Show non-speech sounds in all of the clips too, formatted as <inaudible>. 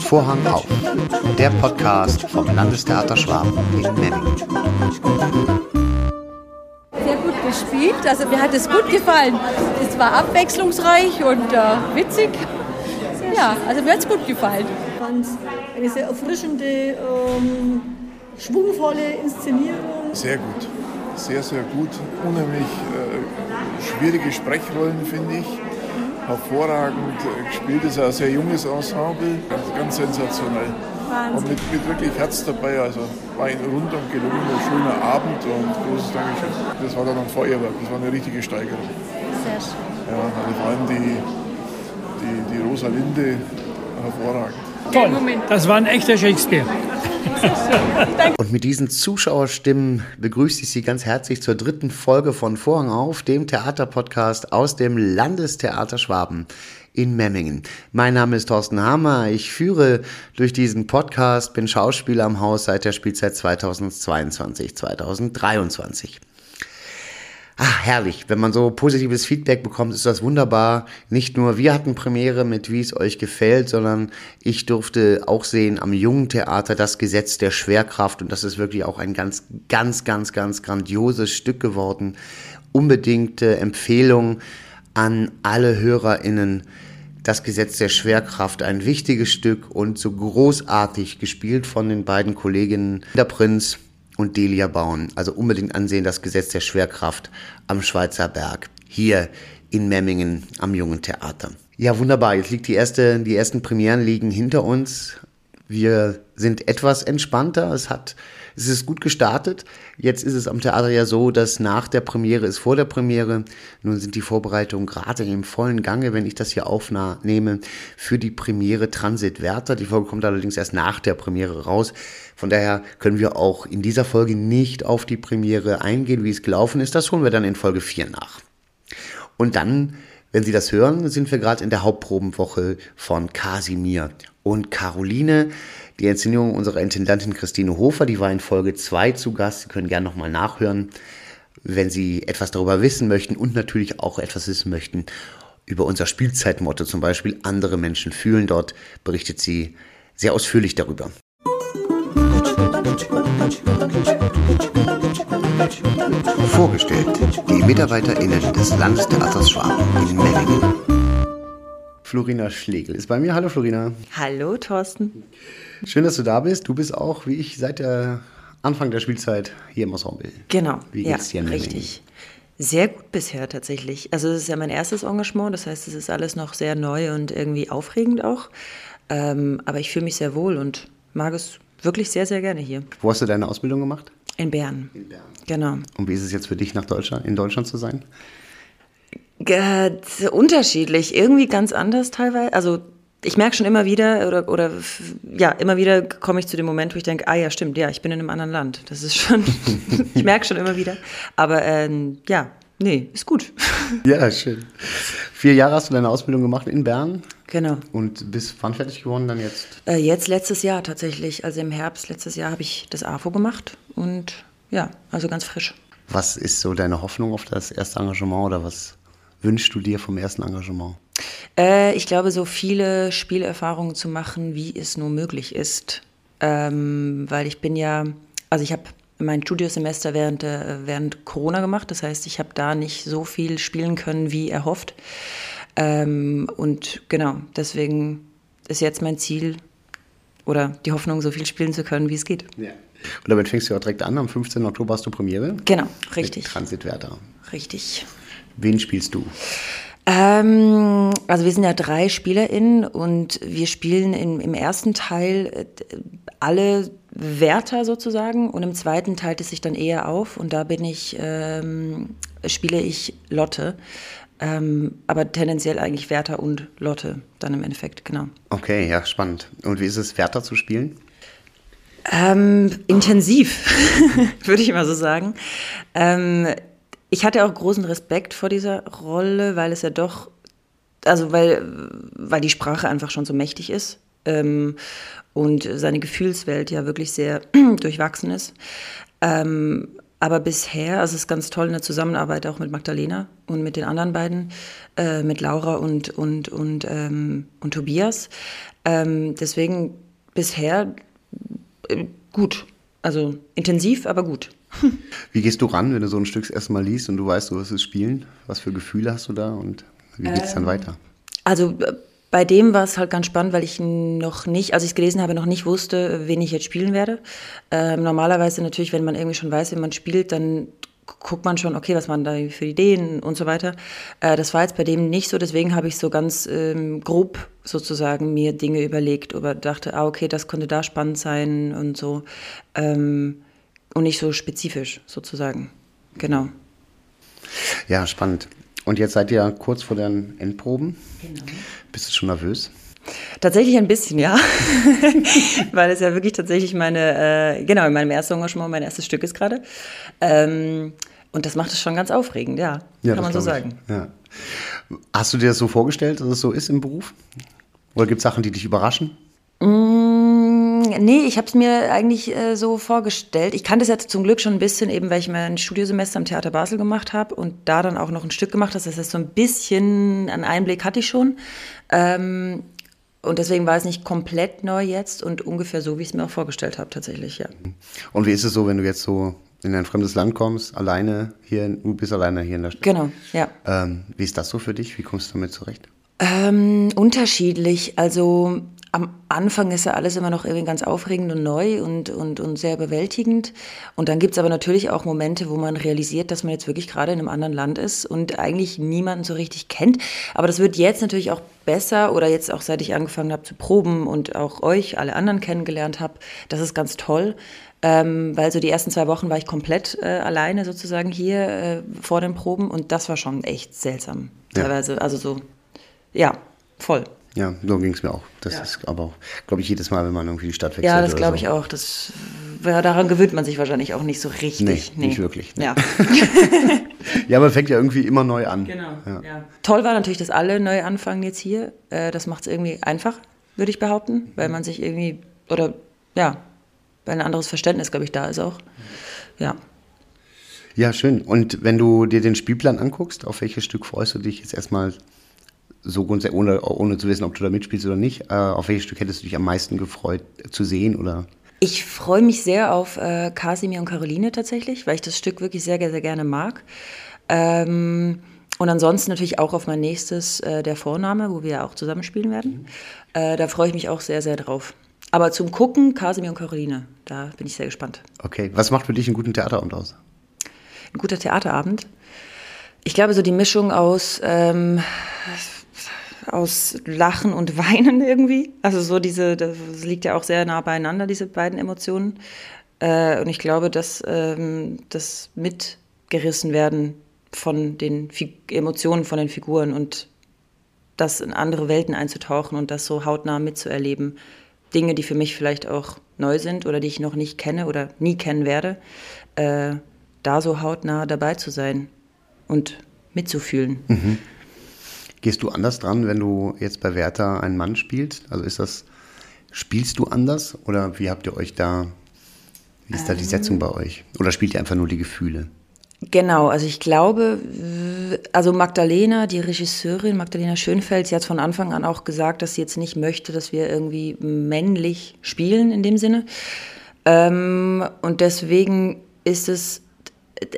Vorhang auf, der Podcast vom Landestheater Schwaben in Memmingen. Sehr gut gespielt, also mir hat es gut gefallen. Es war abwechslungsreich und äh, witzig. Ja, also mir hat es gut gefallen. Ich fand eine sehr erfrischende, ähm, schwungvolle Inszenierung. Sehr gut, sehr, sehr gut. Unheimlich äh, schwierige Sprechrollen, finde ich. Hervorragend äh, gespielt, ist ein sehr junges Ensemble, ganz, ganz sensationell. Wahnsinn. Und mit, mit wirklich Herz dabei, also war ein rundum gelungener, schöner Abend und großes Dankeschön. Das war dann ein Feuerwerk, das war eine richtige Steigerung. Sehr schön. Ja, also vor allem die, die, die Rosalinde hervorragend. Toll. Das war ein echter Shakespeare. Und mit diesen Zuschauerstimmen begrüße ich Sie ganz herzlich zur dritten Folge von Vorhang auf, dem Theaterpodcast aus dem Landestheater Schwaben in Memmingen. Mein Name ist Thorsten Hammer. Ich führe durch diesen Podcast, bin Schauspieler am Haus seit der Spielzeit 2022, 2023. Ah, herrlich. Wenn man so positives Feedback bekommt, ist das wunderbar. Nicht nur wir hatten Premiere mit Wie es euch gefällt, sondern ich durfte auch sehen am Jungen Theater das Gesetz der Schwerkraft und das ist wirklich auch ein ganz, ganz, ganz, ganz grandioses Stück geworden. Unbedingte Empfehlung an alle HörerInnen. Das Gesetz der Schwerkraft, ein wichtiges Stück und so großartig gespielt von den beiden Kolleginnen der Prinz und Delia Bauen. Also unbedingt ansehen das Gesetz der Schwerkraft am Schweizer Berg. Hier in Memmingen am Jungen Theater. Ja, wunderbar. Jetzt liegt die erste, die ersten Premieren liegen hinter uns. Wir sind etwas entspannter. Es hat, es ist gut gestartet. Jetzt ist es am Theater ja so, dass nach der Premiere ist vor der Premiere. Nun sind die Vorbereitungen gerade im vollen Gange, wenn ich das hier aufnehme, für die Premiere Transit Werther. Die Folge kommt allerdings erst nach der Premiere raus. Von daher können wir auch in dieser Folge nicht auf die Premiere eingehen, wie es gelaufen ist. Das holen wir dann in Folge 4 nach. Und dann, wenn Sie das hören, sind wir gerade in der Hauptprobenwoche von Kasimir und Caroline. Die Inszenierung unserer Intendantin Christine Hofer, die war in Folge 2 zu Gast. Sie können gerne nochmal nachhören, wenn Sie etwas darüber wissen möchten und natürlich auch etwas wissen möchten über unser Spielzeitmotto, zum Beispiel andere Menschen fühlen. Dort berichtet sie sehr ausführlich darüber. Vorgestellt die MitarbeiterInnen des Landestheaters Schwaben in Memmingen. Florina Schlegel ist bei mir. Hallo Florina. Hallo Thorsten. Schön, dass du da bist. Du bist auch, wie ich, seit der Anfang der Spielzeit hier im Ensemble. Genau. Wie ja, geht's dir in richtig. Sehr gut bisher tatsächlich. Also es ist ja mein erstes Engagement, das heißt, es ist alles noch sehr neu und irgendwie aufregend auch. Ähm, aber ich fühle mich sehr wohl und mag es wirklich sehr, sehr gerne hier. Wo hast du deine Ausbildung gemacht? In Bern. In Bern. Genau. Und wie ist es jetzt für dich, nach Deutschland, in Deutschland zu sein? Äh, unterschiedlich, irgendwie ganz anders teilweise. Also ich merke schon immer wieder oder, oder ja, immer wieder komme ich zu dem Moment, wo ich denke, ah ja, stimmt, ja, ich bin in einem anderen Land. Das ist schon, <laughs> <laughs> ich merke schon immer wieder. Aber ähm, ja, nee, ist gut. <laughs> Ja, schön. Vier Jahre hast du deine Ausbildung gemacht in Bern Genau. und bist wann fertig geworden dann jetzt? Äh, jetzt letztes Jahr tatsächlich, also im Herbst letztes Jahr habe ich das AFO gemacht und ja, also ganz frisch. Was ist so deine Hoffnung auf das erste Engagement oder was wünschst du dir vom ersten Engagement? Äh, ich glaube, so viele Spielerfahrungen zu machen, wie es nur möglich ist. Ähm, weil ich bin ja, also ich habe mein Studiosemester während, äh, während Corona gemacht. Das heißt, ich habe da nicht so viel spielen können, wie erhofft. Ähm, und genau, deswegen ist jetzt mein Ziel oder die Hoffnung, so viel spielen zu können, wie es geht. Ja. Und damit fängst du ja auch direkt an. Am 15. Oktober hast du Premiere. Genau, richtig. Mit Transitwärter. Richtig. Wen spielst du? Ähm, also wir sind ja drei SpielerInnen und wir spielen im, im ersten Teil äh, alle Wärter sozusagen und im zweiten teilt es sich dann eher auf und da bin ich, ähm, spiele ich Lotte. Ähm, aber tendenziell eigentlich Wärter und Lotte dann im Endeffekt, genau. Okay, ja, spannend. Und wie ist es, Wärter zu spielen? Ähm, intensiv, <laughs> würde ich mal so sagen. Ähm, ich hatte auch großen Respekt vor dieser Rolle, weil es ja doch, also weil, weil die Sprache einfach schon so mächtig ist ähm, und seine Gefühlswelt ja wirklich sehr <clears throat> durchwachsen ist. Ähm, aber bisher, also es ist ganz toll in der Zusammenarbeit auch mit Magdalena und mit den anderen beiden, äh, mit Laura und, und, und, ähm, und Tobias. Ähm, deswegen bisher äh, gut. Also intensiv, aber gut. Wie gehst du ran, wenn du so ein Stück erstmal liest und du weißt, du wirst es spielen? Was für Gefühle hast du da und wie geht es ähm, dann weiter? Also äh, bei dem war es halt ganz spannend, weil ich noch nicht, als ich es gelesen habe, noch nicht wusste, wen ich jetzt spielen werde. Ähm, normalerweise natürlich, wenn man irgendwie schon weiß, wie man spielt, dann guckt man schon, okay, was man da für Ideen und so weiter. Äh, das war jetzt bei dem nicht so, deswegen habe ich so ganz ähm, grob sozusagen mir Dinge überlegt oder dachte, ah, okay, das könnte da spannend sein und so. Ähm, und nicht so spezifisch sozusagen. Genau. Ja, spannend. Und jetzt seid ihr kurz vor den Endproben. Genau. Bist du schon nervös? Tatsächlich ein bisschen, ja. <laughs> Weil es ja wirklich tatsächlich meine, äh, genau, in meinem ersten Engagement mein erstes Stück ist gerade. Ähm, und das macht es schon ganz aufregend, ja. ja kann man so sagen. Ja. Hast du dir das so vorgestellt, dass es so ist im Beruf? Oder gibt es Sachen, die dich überraschen? Nee, ich habe es mir eigentlich äh, so vorgestellt. Ich kannte es jetzt zum Glück schon ein bisschen, eben weil ich mein Studiosemester am Theater Basel gemacht habe und da dann auch noch ein Stück gemacht habe. Das heißt, so ein bisschen einen Einblick hatte ich schon. Ähm, und deswegen war es nicht komplett neu jetzt und ungefähr so, wie ich es mir auch vorgestellt habe, tatsächlich, ja. Und wie ist es so, wenn du jetzt so in ein fremdes Land kommst, alleine hier, du bist alleine hier in der Stadt? Genau, ja. Ähm, wie ist das so für dich? Wie kommst du damit zurecht? Ähm, unterschiedlich. Also am Anfang ist ja alles immer noch irgendwie ganz aufregend und neu und, und, und sehr bewältigend. Und dann gibt es aber natürlich auch Momente, wo man realisiert, dass man jetzt wirklich gerade in einem anderen Land ist und eigentlich niemanden so richtig kennt. Aber das wird jetzt natürlich auch besser oder jetzt auch seit ich angefangen habe zu proben und auch euch, alle anderen kennengelernt habe. Das ist ganz toll. Ähm, weil so die ersten zwei Wochen war ich komplett äh, alleine sozusagen hier äh, vor den Proben und das war schon echt seltsam. Ja. Teilweise, also so, ja, voll. Ja, so ging es mir auch. Das ja. ist aber auch, glaube ich, jedes Mal, wenn man irgendwie die Stadt wechselt. Ja, das glaube so. ich auch. Das, ja, daran gewöhnt man sich wahrscheinlich auch nicht so richtig. Nee, nee. nicht wirklich. Nee. Ja. <laughs> <laughs> ja, aber fängt ja irgendwie immer neu an. Genau. Ja. ja. Toll war natürlich, dass alle neu anfangen jetzt hier. Äh, das macht es irgendwie einfach, würde ich behaupten, weil man sich irgendwie, oder ja, weil ein anderes Verständnis, glaube ich, da ist auch. Ja. Ja, schön. Und wenn du dir den Spielplan anguckst, auf welches Stück freust du dich jetzt erstmal so grundsätzlich, ohne, ohne zu wissen, ob du da mitspielst oder nicht, äh, auf welches Stück hättest du dich am meisten gefreut zu sehen oder? Ich freue mich sehr auf äh, Kasimir und Caroline tatsächlich, weil ich das Stück wirklich sehr, sehr gerne mag. Ähm, und ansonsten natürlich auch auf mein nächstes, äh, der Vorname, wo wir ja auch zusammenspielen werden. Mhm. Äh, da freue ich mich auch sehr, sehr drauf. Aber zum Gucken, Kasimir und Caroline, da bin ich sehr gespannt. Okay, was macht für dich einen guten Theaterabend aus? Ein guter Theaterabend? Ich glaube, so die Mischung aus ähm, aus Lachen und Weinen irgendwie. Also so diese, das liegt ja auch sehr nah beieinander, diese beiden Emotionen. Äh, und ich glaube, dass ähm, das mitgerissen werden von den Emotionen von den Figuren und das in andere Welten einzutauchen und das so hautnah mitzuerleben. Dinge, die für mich vielleicht auch neu sind oder die ich noch nicht kenne oder nie kennen werde, äh, da so hautnah dabei zu sein und mitzufühlen. Mhm. Gehst du anders dran, wenn du jetzt bei Werther einen Mann spielst? Also ist das, spielst du anders oder wie habt ihr euch da, wie ist da die Setzung bei euch? Oder spielt ihr einfach nur die Gefühle? Genau, also ich glaube, also Magdalena, die Regisseurin, Magdalena Schönfeld, sie hat von Anfang an auch gesagt, dass sie jetzt nicht möchte, dass wir irgendwie männlich spielen in dem Sinne. Ähm, und deswegen ist es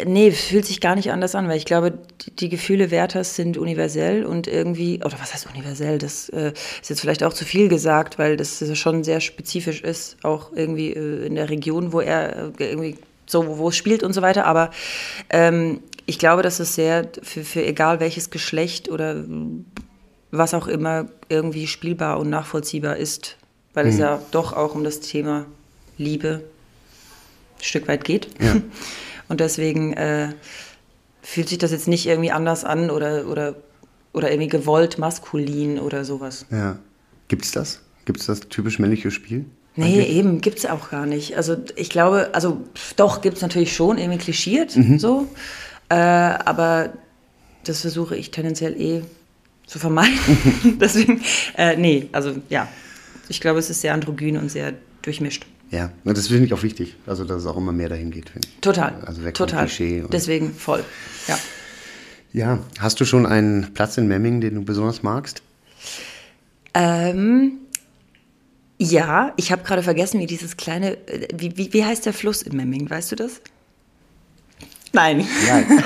Nee, fühlt sich gar nicht anders an, weil ich glaube, die, Gefühle Werthers sind universell und irgendwie, oder was heißt universell? Das äh, ist jetzt vielleicht auch zu viel gesagt, weil das schon sehr spezifisch ist, auch irgendwie äh, in der Region, wo er äh, irgendwie so, wo, wo es spielt und so weiter. Aber ähm, ich glaube, dass es sehr für, für egal welches Geschlecht oder was auch immer irgendwie spielbar und nachvollziehbar ist, weil mhm. es ja doch auch um das Thema Liebe ein Stück weit geht. Ja. <laughs> Und deswegen äh, fühlt sich das jetzt nicht irgendwie anders an oder, oder, oder irgendwie gewollt maskulin oder sowas. Ja. Gibt es das? Gibt es das typisch männliche Spiel? Nee, eigentlich? eben, gibt es auch gar nicht. Also ich glaube, also doch, gibt es natürlich schon, irgendwie klischiert mhm. so. Äh, aber das versuche ich tendenziell eh zu vermeiden. <laughs> <laughs> Deswegen, äh, nee, also ja. Ich glaube, es ist sehr androgyn und sehr durchmischt. Ja, das finde ich auch wichtig. Also, dass es auch immer mehr dahin geht. Total. Also weg Total. Klischee. Deswegen voll. Ja. Ja, hast du schon einen Platz in Memmingen, den du besonders magst? Ähm, ja, ich habe gerade vergessen, wie dieses kleine, äh, wie, wie, wie heißt der Fluss in Memmingen, weißt du das? Nein. Nein. <laughs>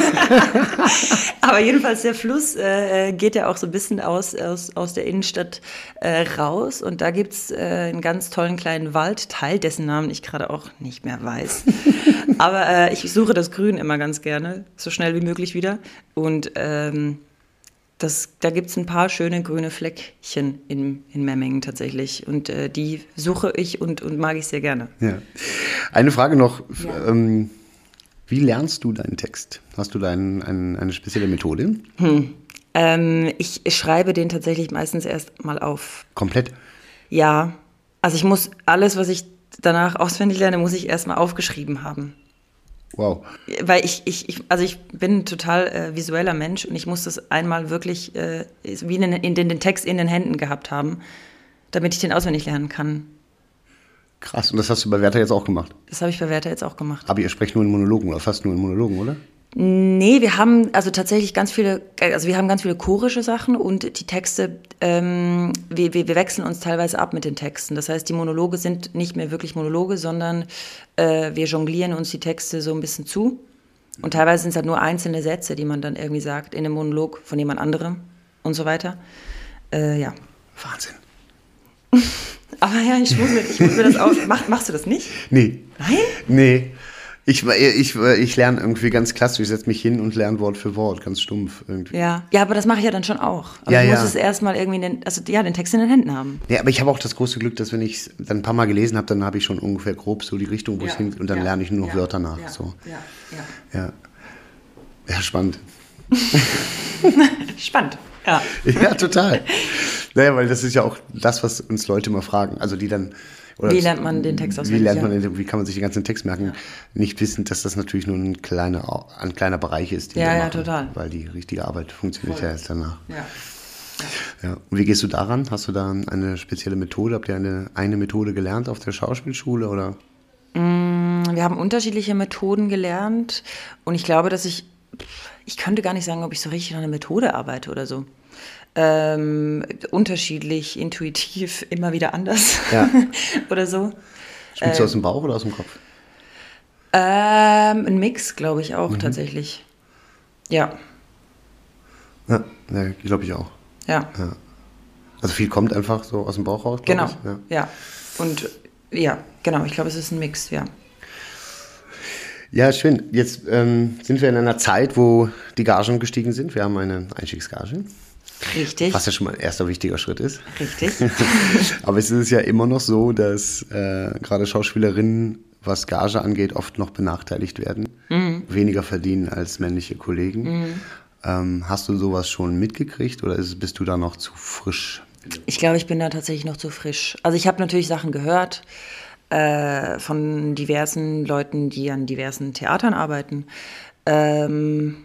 Aber jedenfalls der Fluss äh, geht ja auch so ein bisschen aus, aus, aus der Innenstadt äh, raus und da gibt es äh, einen ganz tollen kleinen Waldteil, dessen Namen ich gerade auch nicht mehr weiß. <laughs> Aber äh, ich suche das Grün immer ganz gerne, so schnell wie möglich wieder. Und ähm, das, da gibt es ein paar schöne grüne Fleckchen in, in Memmingen tatsächlich. Und äh, die suche ich und, und mag ich sehr gerne. Ja. Eine Frage noch. Ja. Ähm, wie lernst du deinen Text? Hast du da ein, ein, eine spezielle Methode? Hm. Ähm, ich schreibe den tatsächlich meistens erst mal auf. Komplett? Ja. Also ich muss alles, was ich danach auswendig lerne, muss ich erst mal aufgeschrieben haben. Wow. Weil ich, ich, ich also ich bin ein total äh, visueller Mensch und ich muss das einmal wirklich äh, wie in, in den, den Text in den Händen gehabt haben, damit ich den auswendig lernen kann. Krass, und das hast du bei Werther jetzt auch gemacht? Das habe ich bei Werther jetzt auch gemacht. Aber ihr sprecht nur in Monologen oder fast nur in Monologen, oder? Nee, wir haben also tatsächlich ganz viele, also wir haben ganz viele chorische Sachen und die Texte, ähm, wir, wir, wir wechseln uns teilweise ab mit den Texten. Das heißt, die Monologe sind nicht mehr wirklich Monologe, sondern äh, wir jonglieren uns die Texte so ein bisschen zu. Und teilweise sind es halt nur einzelne Sätze, die man dann irgendwie sagt in einem Monolog von jemand anderem und so weiter. Äh, ja. Wahnsinn. <laughs> Aber ja, ich muss mir, ich muss mir das auch. Mach, machst du das nicht? Nee. Nein? Nee. Ich, ich, ich lerne irgendwie ganz klassisch, ich setze mich hin und lerne Wort für Wort, ganz stumpf irgendwie. Ja, ja aber das mache ich ja dann schon auch. Aber ja, ich muss ja. es erstmal irgendwie den, also, ja, den Text in den Händen haben. Ja, aber ich habe auch das große Glück, dass wenn ich es dann ein paar Mal gelesen habe, dann habe ich schon ungefähr grob so die Richtung, wo es Ja, hingeht und dann lerne ich nur noch ja, Wörter nach. Ja, so. ja, ja. Ja. ja, spannend. <laughs> Spannend. Ja. <laughs> Ja, total. Naja, weil das ist ja auch das, was uns Leute immer fragen. Also die dann. Wie lernt man den Text Wie auswendig, lernt man ja. den, wie kann man sich den ganzen Text merken? Nicht wissend, dass das natürlich nur ein kleiner, ein kleiner Bereich ist, Ja, ja, machen, total. Weil die richtige Arbeit funktioniert ja erst danach. Ja. Ja. Und wie gehst du daran? Hast du da eine spezielle Methode? Habt ihr eine, eine Methode gelernt auf der Schauspielschule oder? Wir haben unterschiedliche Methoden gelernt und ich glaube, dass ich, ich könnte gar nicht sagen, ob ich so richtig an einer Methode arbeite oder so. Ähm, unterschiedlich, intuitiv, immer wieder anders Ja. <laughs> oder so. Spielst du aus dem Bauch oder aus dem Kopf? Ähm, ein Mix, glaube ich auch tatsächlich. Ja, Ja, ja glaube ich auch. ja, Also viel kommt einfach so aus dem Bauch raus. genau. Ich. Ja. Ja. Und ja, genau, ich glaube, es ist ein Mix, ja. Ja, schön. Jetzt ähm, sind wir in einer Zeit, wo die Gagen gestiegen sind. Wir haben eine Einstiegsgage, Richtig. was ja schon mal ein erster wichtiger Schritt ist. Richtig. <laughs> Aber es ist ja immer noch so, dass äh, gerade Schauspielerinnen, was Gage angeht, oft noch benachteiligt werden, Mhm. weniger verdienen als männliche Kollegen. Ähm, hast du sowas schon mitgekriegt oder ist, bist du da noch zu frisch? Ich glaube, ich bin da tatsächlich noch zu frisch. Also ich habe natürlich Sachen gehört äh, von diversen Leuten, die an diversen Theatern arbeiten. Ähm,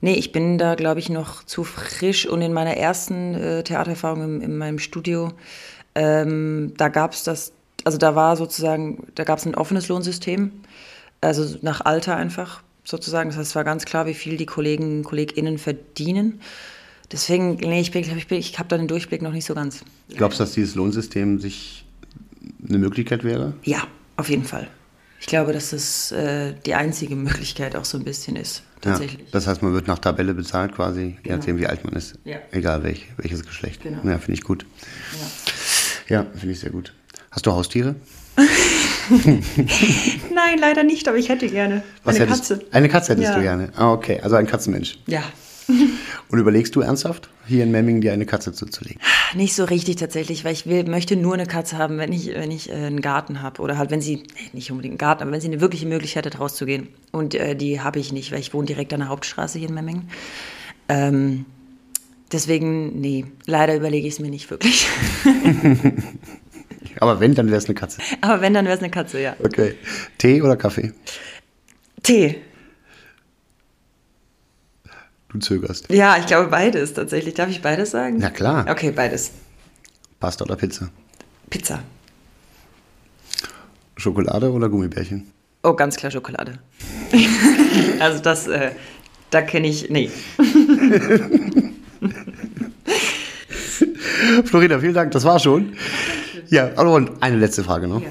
nee, ich bin da, glaube ich, noch zu frisch und in meiner ersten äh, Theatererfahrung im, in meinem Studio, ähm, da gab es das, also da war sozusagen, da gab es ein offenes Lohnsystem, also nach Alter einfach sozusagen. Das heißt, es war ganz klar, wie viel die Kollegen und KollegInnen verdienen. Deswegen, nee, ich, ich, ich habe da den Durchblick noch nicht so ganz. Glaubst du, dass dieses Lohnsystem sich eine Möglichkeit wäre? Ja, auf jeden Fall. Ich glaube, dass das äh, die einzige Möglichkeit auch so ein bisschen ist, tatsächlich. Ja, das heißt, man wird nach Tabelle bezahlt quasi, je nachdem wie alt man ist. Ja. Egal welch, welches Geschlecht. Genau. Ja, finde ich gut. Ja, finde ich sehr gut. Hast du Haustiere? <laughs> Nein, leider nicht, aber ich hätte gerne Was eine hättest, Katze. Eine Katze hättest Ja. du gerne. Ah, okay. Also ein Katzenmensch. Ja, Und überlegst du ernsthaft, hier in Memmingen dir eine Katze zuzulegen? nicht so richtig tatsächlich, weil ich will, möchte nur eine Katze haben, wenn ich, wenn ich äh, einen Garten habe. Oder halt, wenn sie, nicht unbedingt einen Garten, aber wenn sie eine wirkliche Möglichkeit hat, rauszugehen. Und äh, die habe ich nicht, weil ich wohne direkt an der Hauptstraße hier in Memmingen. Ähm, deswegen, nee, leider überlege ich es mir nicht wirklich. <laughs> Aber wenn, dann wäre es eine Katze. aber wenn, dann wäre es eine Katze, ja. Okay. Tee oder Kaffee? Tee. Du zögerst. Ja, ich glaube beides tatsächlich. Darf ich beides sagen? Na klar. Okay, beides. Pasta oder Pizza? Pizza. Schokolade oder Gummibärchen? Oh, ganz klar Schokolade. <laughs> also das, äh, da kenne ich, nee. <laughs> Florina, vielen Dank, das war schon. Ja, und eine letzte Frage noch. Ja.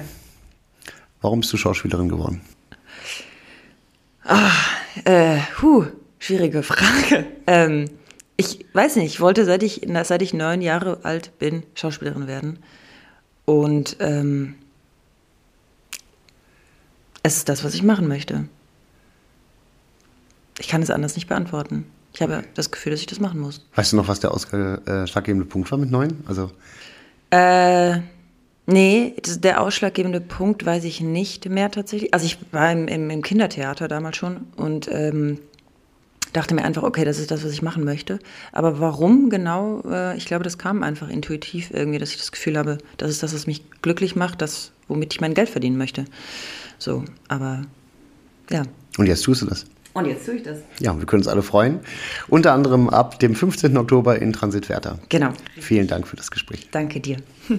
Warum bist du Schauspielerin geworden? Äh, huh, schwierige Frage. <laughs> Ähm, ich weiß nicht, ich wollte, seit ich, seit ich neun Jahre alt bin, Schauspielerin werden. Und ähm, es ist das, was ich machen möchte. Ich kann es anders nicht beantworten. Ich habe das Gefühl, dass ich das machen muss. Weißt du noch, was der ausschlaggebende Punkt war mit neun? Also, Äh, nee, der ausschlaggebende Punkt weiß ich nicht mehr tatsächlich. Also ich war im, im, im Kindertheater damals schon und ähm, dachte mir einfach, okay, das ist das, was ich machen möchte. Aber warum genau? Äh, ich glaube, das kam einfach intuitiv irgendwie, dass ich das Gefühl habe, das ist das, was mich glücklich macht, das, womit ich mein Geld verdienen möchte. So, aber ja. und jetzt tust du das. Und jetzt tue ich das. Ja, wir können uns alle freuen. Unter anderem ab dem 15. Oktober in Transit Werther. Genau. Vielen Dank für das Gespräch. Danke dir. <laughs>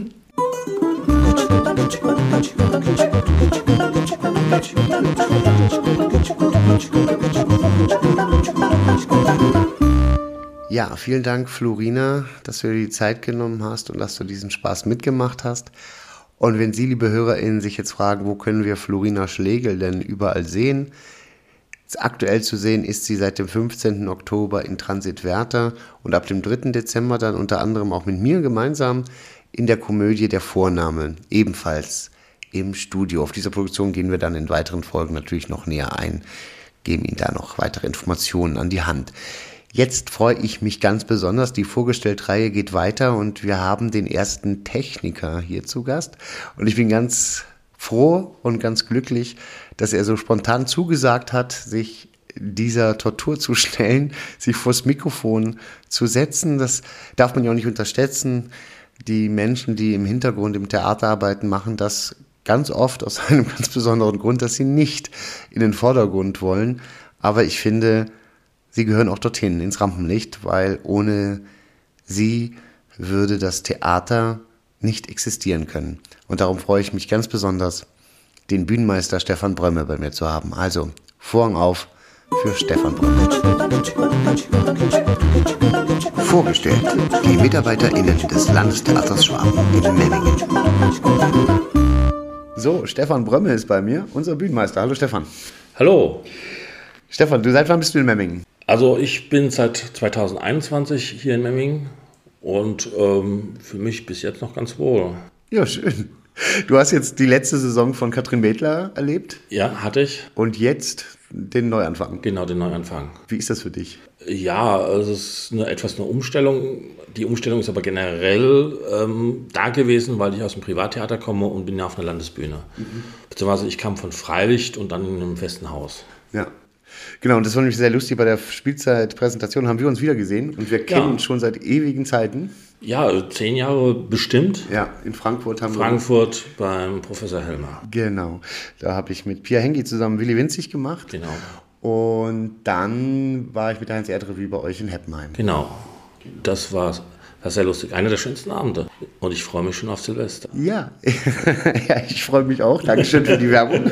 Ja, vielen Dank, Florina, dass du dir die Zeit genommen hast und dass du diesen Spaß mitgemacht hast. Und wenn Sie, liebe HörerInnen, sich jetzt fragen, wo können wir Florina Schlegel denn überall sehen? Aktuell zu sehen ist sie seit dem 15. Oktober in Transit Werther und ab dem 3. Dezember dann unter anderem auch mit mir gemeinsam in der Komödie Der Vorname, ebenfalls im Studio. Auf dieser Produktion gehen wir dann in weiteren Folgen natürlich noch näher ein, geben Ihnen da noch weitere Informationen an die Hand. Jetzt freue ich mich ganz besonders. Die Vorgestellt-Reihe geht weiter und wir haben den ersten Techniker hier zu Gast. Und ich bin ganz froh und ganz glücklich, dass er so spontan zugesagt hat, sich dieser Tortur zu stellen, <laughs> sich vors Mikrofon zu setzen. Das darf man ja auch nicht unterschätzen. Die Menschen, die im Hintergrund im Theater arbeiten, machen das ganz oft aus <laughs> einem ganz besonderen Grund, dass sie nicht in den Vordergrund wollen. Aber ich finde, sie gehören auch dorthin, ins Rampenlicht, weil ohne sie würde das Theater nicht existieren können. Und darum freue ich mich ganz besonders, den Bühnenmeister Stefan Brömme bei mir zu haben. Also, Vorhang auf für Stefan Brömme. Vorgestellt, die MitarbeiterInnen des Landestheaters Schwaben in Memmingen. So, Stefan Brömme ist bei mir, unser Bühnenmeister. Hallo Stefan. Hallo. Stefan, du seit wann bist du in Memmingen? Also ich bin seit 2021 hier in Memmingen und ähm, für mich bis jetzt noch ganz wohl. Ja, schön. Du hast jetzt die letzte Saison von Katrin Bedler erlebt Ja, hatte ich. und jetzt den Neuanfang. Genau, den Neuanfang. Wie ist das für dich? Ja, also es ist eine, etwas eine Umstellung. Die Umstellung ist aber generell ähm, da gewesen, weil ich aus dem Privattheater komme und bin ja auf einer Landesbühne. Beziehungsweise ich kam von Freilicht und dann in einem festen Haus. Ja. Genau, und das war nämlich sehr lustig. Bei der Spielzeitpräsentation haben wir uns wieder gesehen und wir kennen Ja. schon seit ewigen Zeiten. Ja, zehn Jahre bestimmt. Ja, in Frankfurt haben Frankfurt beim Professor Helmer. wir. Genau. Da habe ich mit Pia Hengi zusammen Willi Winzig gemacht. Genau. Und dann war ich mit der Heinz-Erd-Revue bei euch in Heppenheim. Genau. Das war, war sehr lustig. Einer der schönsten Abende. Und ich freue mich schon auf Silvester. Ja, <laughs> ja ich freue mich auch. Dankeschön für die Werbung. <laughs>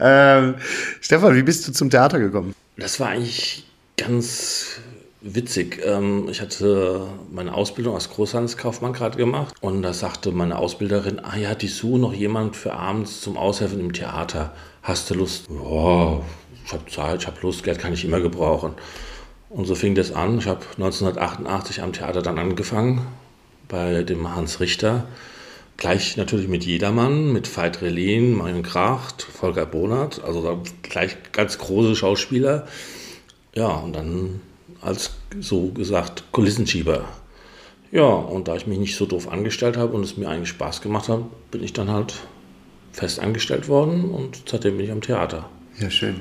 ähm, Stefan, wie bist du zum Theater gekommen? Das war eigentlich ganz witzig. Ähm, Ich hatte meine Ausbildung als Großhandelskaufmann gerade gemacht und da sagte meine Ausbilderin, ah ja, die suchen noch jemand für abends zum Aushelfen im Theater. Hast du Lust? Ja, ich habe Zeit, ich habe Lust, Geld kann ich immer gebrauchen. Und so fing das an. Ich habe 1988 am Theater dann angefangen, bei dem Hans Richter. Gleich natürlich mit Jedermann, mit Veit Relin, Marion Kracht, Volker Bonert, also gleich ganz große Schauspieler. Ja, und dann als so gesagt Kulissenschieber. Ja, und da ich mich nicht so doof angestellt habe und es mir eigentlich Spaß gemacht hat, bin ich dann halt fest angestellt worden und seitdem bin ich am Theater. Ja, schön.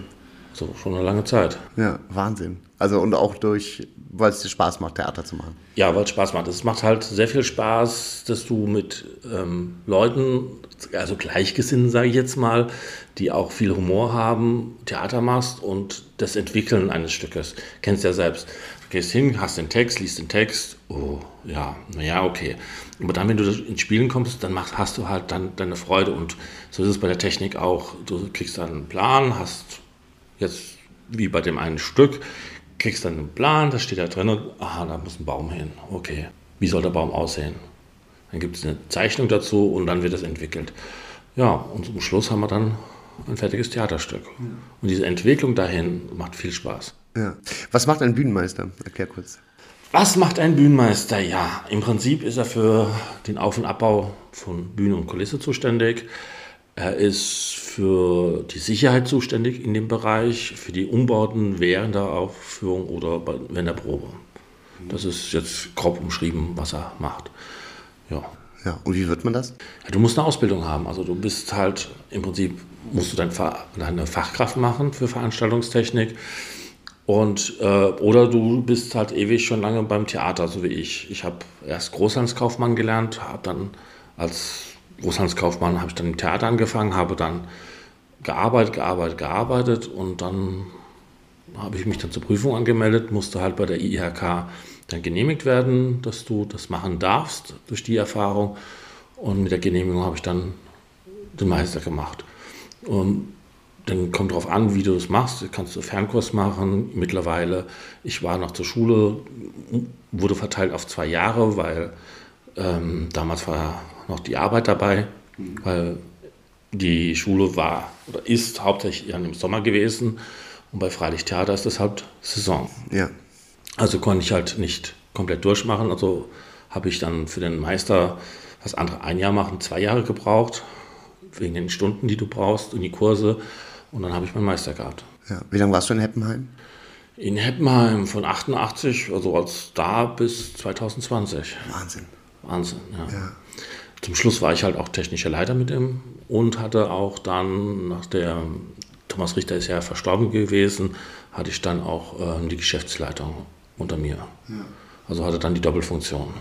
So schon eine lange Zeit. Ja, Wahnsinn. Also und auch durch, weil es dir Spaß macht, Theater zu machen. Ja, weil es Spaß macht. Es macht halt sehr viel Spaß, dass du mit ähm, Leuten, also Gleichgesinnten sage ich jetzt mal, die auch viel Humor haben, Theater machst und das Entwickeln eines Stückes. Kennst ja selbst. Du gehst hin, hast den Text, liest den Text, oh, ja, naja, okay. Aber dann, wenn du ins Spielen kommst, dann machst, hast du halt dann deine Freude und so ist es bei der Technik auch. Du kriegst dann einen Plan, hast jetzt wie bei dem einen Stück, kriegst dann einen Plan, da steht da drin, aha, da muss ein Baum hin, okay. Wie soll der Baum aussehen? Dann gibt es eine Zeichnung dazu und dann wird es entwickelt. Ja, und zum Schluss haben wir dann ein fertiges Theaterstück. Und diese Entwicklung dahin macht viel Spaß. Ja. Was macht ein Bühnenmeister? Erklär kurz. Was macht ein Bühnenmeister? Ja, im Prinzip ist er für den Auf- und Abbau von Bühne und Kulisse zuständig. Er ist für die Sicherheit zuständig in dem Bereich, für die Umbauten während der Aufführung oder während der Probe. Das ist jetzt grob umschrieben, was er macht. Ja. Ja, und wie wird man das? Ja, du musst eine Ausbildung haben. Also du bist halt im Prinzip, musst du dein, deine Fachkraft machen für Veranstaltungstechnik. Und, äh, oder du bist halt ewig schon lange beim Theater, so wie ich. Ich habe erst Großhandskaufmann gelernt, habe dann als Großhandskaufmann habe ich dann im Theater angefangen, habe dann gearbeitet, gearbeitet, gearbeitet und dann habe ich mich dann zur Prüfung angemeldet, musste halt bei der IHK dann genehmigt werden, dass du das machen darfst durch die Erfahrung. Und mit der Genehmigung habe ich dann den Meister gemacht. Und dann kommt darauf an, wie du es machst. Kannst du Fernkurs machen. Mittlerweile, ich war noch zur Schule, wurde verteilt auf zwei Jahre, weil ähm, damals war noch die Arbeit dabei, weil die Schule war oder ist hauptsächlich im Sommer gewesen und bei Freilichttheater ist das halt Saison. Ja. Also konnte ich halt nicht komplett durchmachen. Also habe ich dann für den Meister, was andere ein Jahr machen, zwei Jahre gebraucht, wegen den Stunden, die du brauchst und die Kurse. Und dann habe ich meinen Meister gehabt. Ja. Wie lange warst du in Heppenheim? In Heppenheim von 88, also als da bis 2020. Wahnsinn. Wahnsinn, ja. ja. Zum Schluss war ich halt auch technischer Leiter mit ihm und hatte auch dann, nach der Thomas Richter ist ja verstorben gewesen, hatte ich dann auch äh, die Geschäftsleitung unter mir. Ja. Also hatte dann die Doppelfunktion.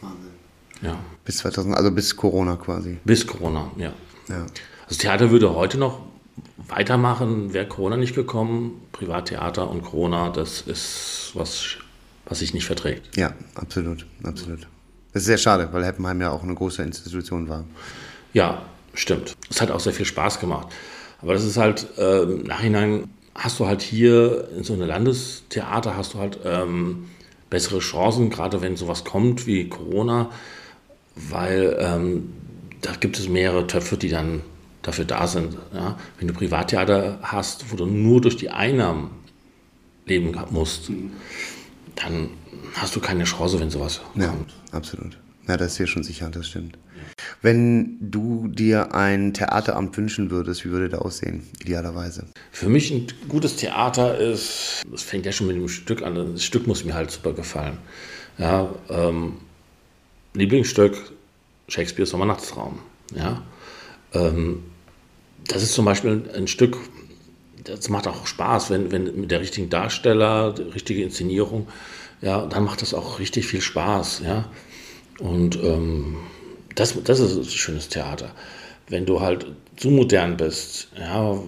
Wahnsinn. Ja. Bis 2000, also bis Corona quasi. Bis Corona, ja. ja. Also Theater würde heute noch weitermachen, wäre Corona nicht gekommen. Privattheater und Corona, das ist was, was sich nicht verträgt. Ja, absolut, absolut. Das ist sehr schade, weil Heppenheim ja auch eine große Institution war. Ja, stimmt. Es hat auch sehr viel Spaß gemacht. Aber das ist halt äh, im Nachhinein hast du halt hier in so einem Landestheater hast du halt ähm, bessere Chancen, gerade wenn sowas kommt wie Corona, weil ähm, da gibt es mehrere Töpfe, die dann dafür da sind. Ja? Wenn du Privattheater hast, wo du nur durch die Einnahmen leben musst, dann hast du keine Chance, wenn sowas ja, kommt. Absolut. Ja, das ist hier schon sicher, das stimmt. Wenn du dir ein Theateramt wünschen würdest, wie würde das aussehen, idealerweise? Für mich ein gutes Theater ist, das fängt ja schon mit dem Stück an, das Stück muss mir halt super gefallen. Ja, ähm, Lieblingsstück, Shakespeare Sommernachtstraum. Ja, ähm, das ist zum Beispiel ein Stück, das macht auch Spaß, wenn, wenn mit der richtigen Darsteller, die richtige Inszenierung, ja, dann macht das auch richtig viel Spaß. Ja, und ähm, das, das ist ein schönes Theater. Wenn du halt zu modern bist, ja,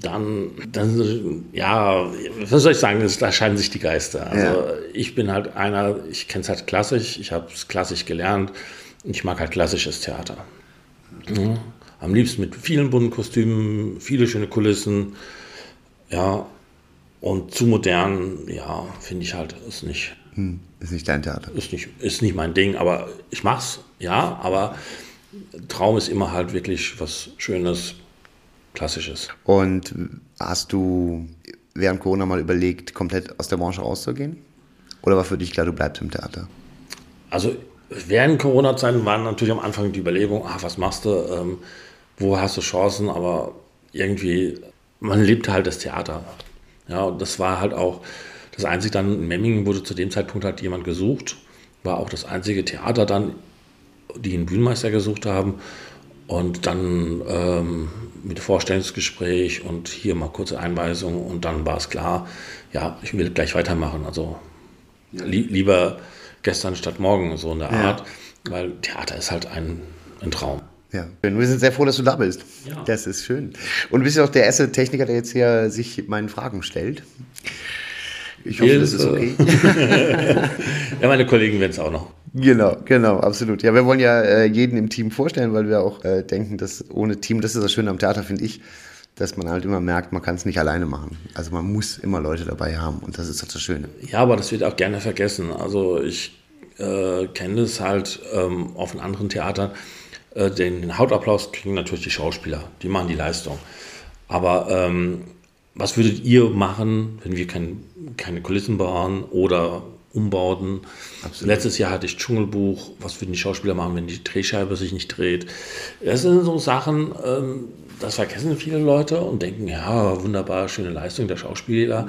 dann, dann, ja, was soll ich sagen, da scheiden sich die Geister. Also ja. ich bin halt einer, ich kenne es halt klassisch, ich habe es klassisch gelernt, ich mag halt klassisches Theater. Ja, am liebsten mit vielen bunten Kostümen, viele schöne Kulissen, ja, und zu modern, ja, finde ich halt, ist nicht. Hm, ist nicht dein Theater. Ist nicht, ist nicht mein Ding, aber ich mach's, ja, aber Traum ist immer halt wirklich was Schönes, Klassisches. Und hast du während Corona mal überlegt, komplett aus der Branche rauszugehen? Oder war für dich klar, du bleibst im Theater? Also während Corona-Zeiten waren natürlich am Anfang die Überlegungen, ach, was machst du, ähm, wo hast du Chancen, aber irgendwie, man liebt halt das Theater. Ja, und das war halt auch das einzige dann in Memmingen wurde zu dem Zeitpunkt halt jemand gesucht, war auch das einzige Theater dann, die einen Bühnenmeister gesucht haben. Und dann ähm, mit Vorstellungsgespräch und hier mal kurze Einweisung und dann war es klar, ja, ich will gleich weitermachen. Also li lieber gestern statt morgen, so in der Art, ja. weil Theater ist halt ein, ein Traum. Ja, wir sind sehr froh, dass du da bist. Ja. Das ist schön. Und du bist ja auch der erste Techniker, der jetzt hier sich meinen Fragen stellt. Ich hoffe, das ist okay. <laughs> ja, meine Kollegen werden es auch noch. Genau, genau, absolut. Ja, wir wollen ja äh, jeden im Team vorstellen, weil wir auch äh, denken, dass ohne Team, das ist das Schöne am Theater, finde ich, dass man halt immer merkt, man kann es nicht alleine machen. Also man muss immer Leute dabei haben und das ist halt das Schöne. Ja, aber das wird auch gerne vergessen. Also ich äh, kenne es halt ähm, auf anderen Theatern. Äh, den, den, Hautapplaus kriegen natürlich die Schauspieler, die machen die Leistung. Aber ähm, was würdet ihr machen, wenn wir kein, keine Kulissen bauen oder umbauten? Absolut. Letztes Jahr hatte ich Dschungelbuch. Was würden die Schauspieler machen, wenn die Drehscheibe sich nicht dreht? Das sind so Sachen, ähm, das vergessen viele Leute und denken, ja, wunderbar, schöne Leistung der Schauspieler.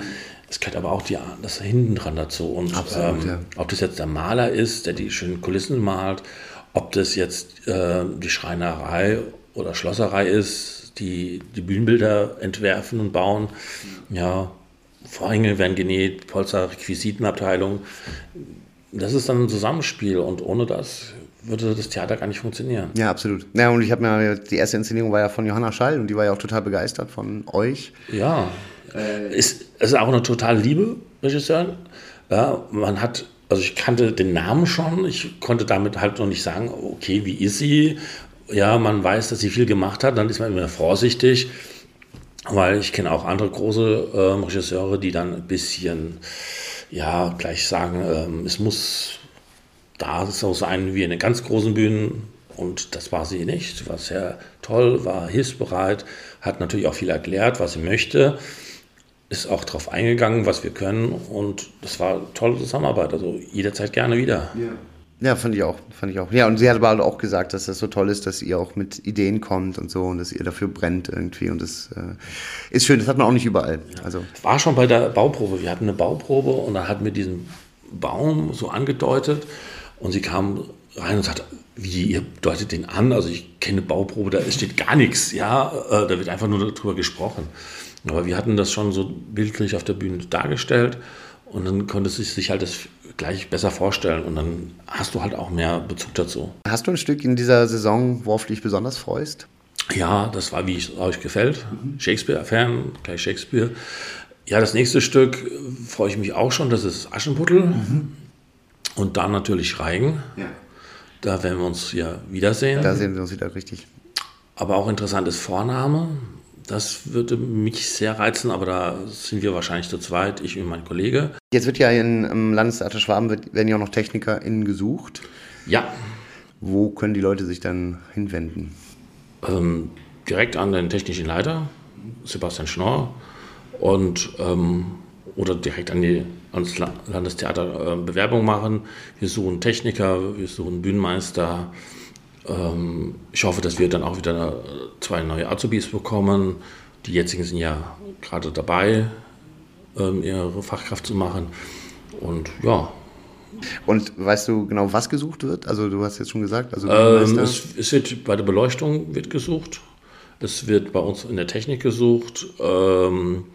Es gehört aber auch die, das hinten dran dazu. Und Absolut, ähm, ja. ob das jetzt der Maler ist, der die schönen Kulissen malt, ob das jetzt äh, die Schreinerei oder Schlosserei ist, die die Bühnenbilder entwerfen und bauen. Ja, Vorhänge werden genäht, Polster, Requisitenabteilung. Das ist dann ein Zusammenspiel und ohne das würde das Theater gar nicht funktionieren. Ja, absolut. Ja, und ich habe mir, die erste Inszenierung war ja von Johanna Schall und die war ja auch total begeistert von euch. Ja, äh, ist, ist auch eine total liebe Regisseurin. Ja, man hat, also ich kannte den Namen schon, ich konnte damit halt noch nicht sagen, okay, wie ist sie? Ja, man weiß, dass sie viel gemacht hat, dann ist man immer vorsichtig, weil ich kenne auch andere große äh, Regisseure, die dann ein bisschen, ja, gleich sagen, ähm, es muss da so sein wie in den ganz großen Bühnen. Und das war sie nicht. War sehr toll, war hilfsbereit, hat natürlich auch viel erklärt, was sie möchte, ist auch darauf eingegangen, was wir können. Und das war eine tolle Zusammenarbeit. Also jederzeit gerne wieder. Ja. Ja, fand ich auch, fand ich auch. Ja, und sie hat aber halt auch gesagt, dass das so toll ist, dass ihr auch mit Ideen kommt und so und dass ihr dafür brennt irgendwie und das äh, ist schön. Das hat man auch nicht überall. Also war schon bei der Bauprobe. Wir hatten eine Bauprobe und dann hatten wir diesen Baum so angedeutet und sie kam rein und sagte, wie, ihr deutet den an? Also ich kenne Bauprobe, da steht gar nichts, ja, äh, da wird einfach nur darüber gesprochen. Aber wir hatten das schon so bildlich auf der Bühne dargestellt und dann konnte sie sich halt das gleich besser vorstellen und dann hast du halt auch mehr Bezug dazu. Hast du ein Stück in dieser Saison, worauf du dich besonders freust? Ja, das war, wie es euch gefällt. Shakespeare-Fan, gleich Shakespeare. Ja, das nächste Stück freue ich mich auch schon, das ist Aschenputtel. Mhm. Und dann natürlich Reigen. Ja. Da werden wir uns ja wiedersehen. Da sehen wir uns wieder richtig. Aber auch interessantes Vorname. Das würde mich sehr reizen, aber da sind wir wahrscheinlich zu zweit, ich und mein Kollege. Jetzt wird ja in, im Landestheater Schwaben wird, werden ja auch noch TechnikerInnen gesucht. Ja. Wo können die Leute sich dann hinwenden? Ähm, direkt an den technischen Leiter, Sebastian Schnorr, und ähm, oder direkt an die, ans Landestheater äh, Bewerbung machen. Wir suchen Techniker, wir suchen Bühnenmeister. Ähm, ich hoffe, dass wir dann auch wieder zwei neue Azubis bekommen. Die jetzigen sind ja gerade dabei, ähm, ihre Fachkraft zu machen. Und ja, und weißt du genau, was gesucht wird? Also du hast jetzt schon gesagt, also ähm, es, es, wird bei der Beleuchtung wird gesucht. Es wird bei uns in der Technik gesucht. Ähm,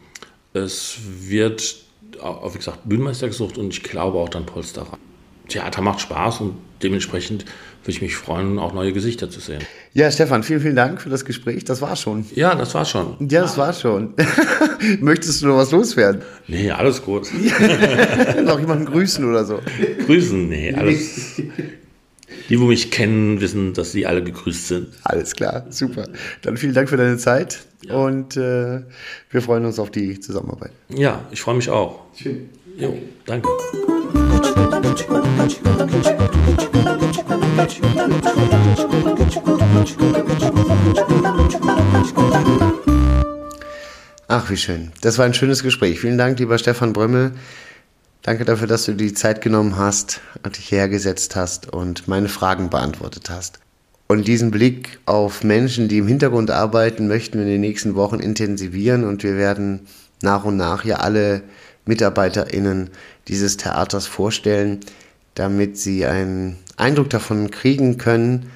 es wird, wie gesagt, Bühnenmeister gesucht und ich glaube auch dann Polsterer. Theater macht Spaß und dementsprechend würde ich mich freuen, auch neue Gesichter zu sehen. Ja, Stefan, vielen, vielen Dank für das Gespräch. Das war schon. Ja, das war schon. Ja, das war schon. <laughs> Möchtest du noch was loswerden? Nee, alles gut. <laughs> noch jemanden grüßen oder so? Grüßen? Nee, alles. Die, wo mich kennen, wissen, dass sie alle gegrüßt sind. Alles klar, super. Dann vielen Dank für deine Zeit ja. und äh, wir freuen uns auf die Zusammenarbeit. Ja, ich freue mich auch. Schön. Jo, danke. Ach, wie schön. Das war ein schönes Gespräch. Vielen Dank, lieber Stefan Brömmel. Danke dafür, dass du die Zeit genommen hast, dich hergesetzt hast und meine Fragen beantwortet hast. Und diesen Blick auf Menschen, die im Hintergrund arbeiten, möchten wir in den nächsten Wochen intensivieren und wir werden nach und nach ja alle MitarbeiterInnen dieses Theaters vorstellen, damit sie einen Eindruck davon kriegen können,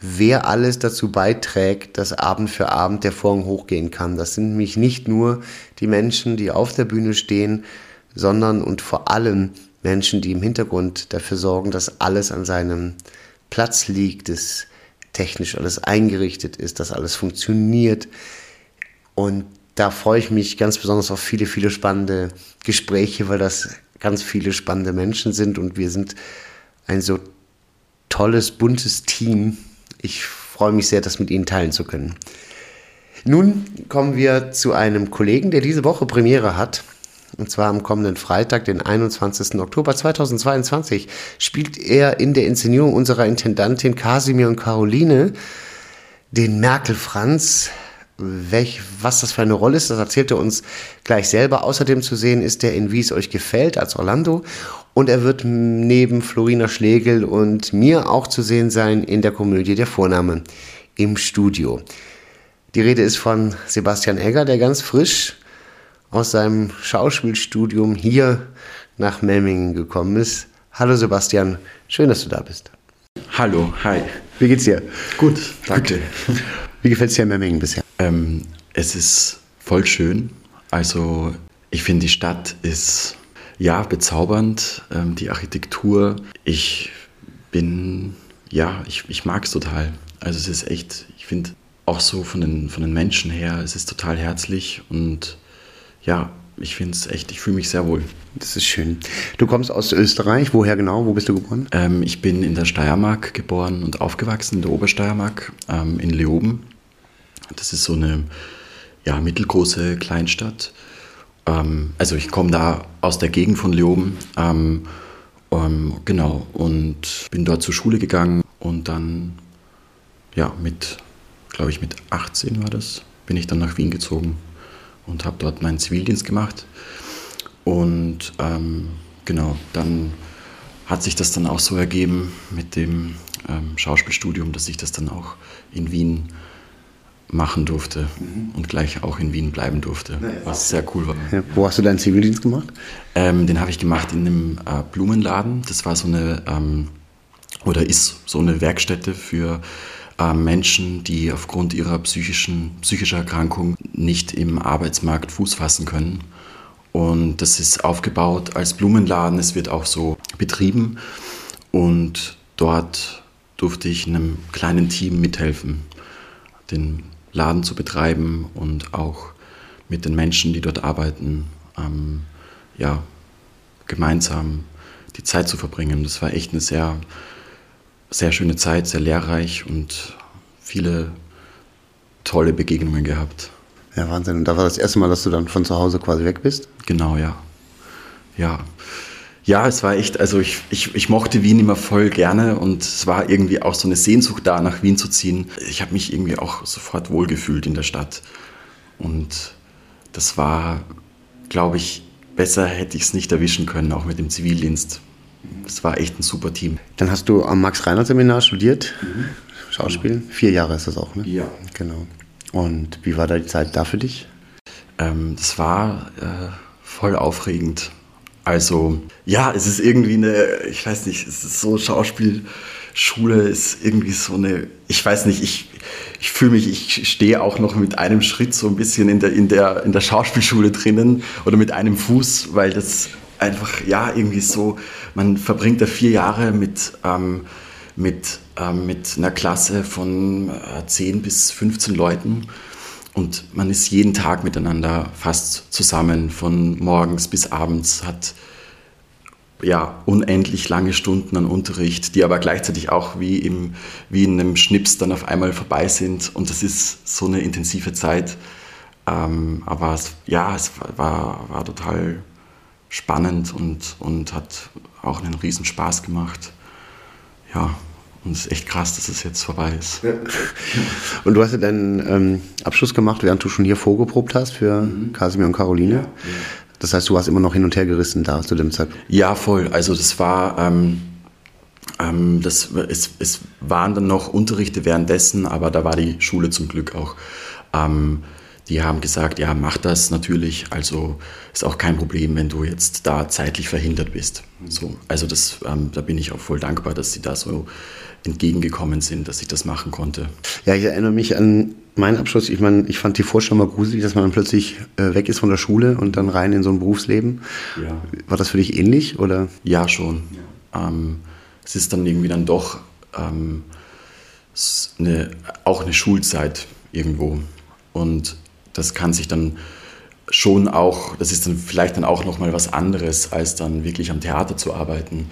wer alles dazu beiträgt, dass Abend für Abend der Vorhang hochgehen kann. Das sind nämlich nicht nur die Menschen, die auf der Bühne stehen, sondern und vor allem Menschen, die im Hintergrund dafür sorgen, dass alles an seinem Platz liegt, dass technisch alles eingerichtet ist, dass alles funktioniert. Und da freue ich mich ganz besonders auf viele, viele spannende Gespräche, weil das ganz viele spannende Menschen sind und wir sind ein so tolles, buntes Team. Ich freue mich sehr, das mit Ihnen teilen zu können. Nun kommen wir zu einem Kollegen, der diese Woche Premiere hat. Und zwar am kommenden Freitag, den 21. Oktober 2022, spielt er in der Inszenierung unserer Intendantin Kasimir und Caroline den Merkel Franz. Welch, was das für eine Rolle ist, das erzählt er uns gleich selber. Außerdem zu sehen ist er in Wie es euch gefällt als Orlando. Und er wird neben Florina Schlegel und mir auch zu sehen sein in der Komödie Der Vorname im Studio. Die Rede ist von Sebastian Egger, der ganz frisch aus seinem Schauspielstudium hier nach Memmingen gekommen ist. Hallo Sebastian, schön, dass du da bist. Hallo, hi. Wie geht's dir? Gut, danke. Wie gefällt es dir in Memmingen bisher? Ähm, es ist voll schön. Also ich finde, die Stadt ist ja bezaubernd, ähm, die Architektur. Ich bin, ja, ich, ich mag es total. Also es ist echt, ich finde auch so von den, von den Menschen her, es ist total herzlich und ja, ich finde es echt, ich fühle mich sehr wohl. Das ist schön. Du kommst aus Österreich. Woher genau? Wo bist du geboren? Ähm, ich bin in der Steiermark geboren und aufgewachsen, in der Obersteiermark, ähm, in Leoben. Das ist so eine ja, mittelgroße Kleinstadt. Ähm, also ich komme da aus der Gegend von Leoben. Ähm, ähm, genau, und bin dort zur Schule gegangen und dann, ja, mit, glaube ich, mit 18 war das, bin ich dann nach Wien gezogen und habe dort meinen Zivildienst gemacht. Und ähm, genau, dann hat sich das dann auch so ergeben mit dem ähm, Schauspielstudium, dass ich das dann auch in Wien machen durfte mhm. und gleich auch in Wien bleiben durfte, was sehr cool war. Ja, wo hast du deinen Zivildienst gemacht? Ähm, den habe ich gemacht in einem äh, Blumenladen. Das war so eine, ähm, oder ist so eine Werkstätte für äh, Menschen, die aufgrund ihrer psychischen, psychischer Erkrankung nicht im Arbeitsmarkt Fuß fassen können. Und das ist aufgebaut als Blumenladen, es wird auch so betrieben. Und dort durfte ich in einem kleinen Team mithelfen, den Laden zu betreiben und auch mit den Menschen, die dort arbeiten, ähm, ja, gemeinsam die Zeit zu verbringen. Das war echt eine sehr sehr schöne Zeit, sehr lehrreich und viele tolle Begegnungen gehabt. Ja, Wahnsinn. Und da war das erste Mal, dass du dann von zu Hause quasi weg bist? Genau, ja. Ja. Ja, es war echt, also ich, ich, ich mochte Wien immer voll gerne und es war irgendwie auch so eine Sehnsucht da, nach Wien zu ziehen. Ich habe mich irgendwie auch sofort wohlgefühlt in der Stadt. Und das war, glaube ich, besser hätte ich es nicht erwischen können, auch mit dem Zivildienst. Es war echt ein super Team. Dann hast du am Max-Reinhardt-Seminar studiert, mhm. Schauspiel. Mhm. Vier Jahre ist das auch, ne? Ja. Genau. Und wie war da die Zeit da für dich? Ähm, das war äh, voll aufregend. Also, ja, es ist irgendwie eine, ich weiß nicht, es ist so Schauspielschule ist irgendwie so eine, ich weiß nicht, ich, ich fühle mich, ich stehe auch noch mit einem Schritt so ein bisschen in der, in, der, in der Schauspielschule drinnen oder mit einem Fuß, weil das einfach, ja, irgendwie so, man verbringt da vier Jahre mit, ähm, mit, ähm, mit einer Klasse von äh, 10 bis 15 Leuten und man ist jeden Tag miteinander fast zusammen, von morgens bis abends, hat ja, unendlich lange Stunden an Unterricht, die aber gleichzeitig auch wie, im, wie in einem Schnips dann auf einmal vorbei sind. Und das ist so eine intensive Zeit. Ähm, aber es, ja, es war, war total spannend und, und hat auch einen riesen Spaß gemacht. Ja, und es ist echt krass, dass es jetzt vorbei ist. Ja. Und du hast ja deinen ähm, Abschluss gemacht, während du schon hier vorgeprobt hast für mhm. Kasimir und Caroline. Ja, ja. Das heißt, du warst immer noch hin und her gerissen da zu dem Zeitpunkt. Ja, voll. Also das war, ähm, ähm, das, es, es waren dann noch Unterrichte währenddessen, aber da war die Schule zum Glück auch ähm, die haben gesagt, ja, mach das natürlich. Also ist auch kein Problem, wenn du jetzt da zeitlich verhindert bist. So, also das, ähm, da bin ich auch voll dankbar, dass sie da so entgegengekommen sind, dass ich das machen konnte. Ja, ich erinnere mich an meinen Abschluss. Ich meine, ich fand die Vorstellung mal gruselig, dass man dann plötzlich äh, weg ist von der Schule und dann rein in so ein Berufsleben. Ja. War das für dich ähnlich oder? Ja, schon. Ja. Ähm, es ist dann irgendwie dann doch ähm, eine, auch eine Schulzeit irgendwo. Und das kann sich dann schon auch, das ist dann vielleicht dann auch nochmal was anderes, als dann wirklich am Theater zu arbeiten.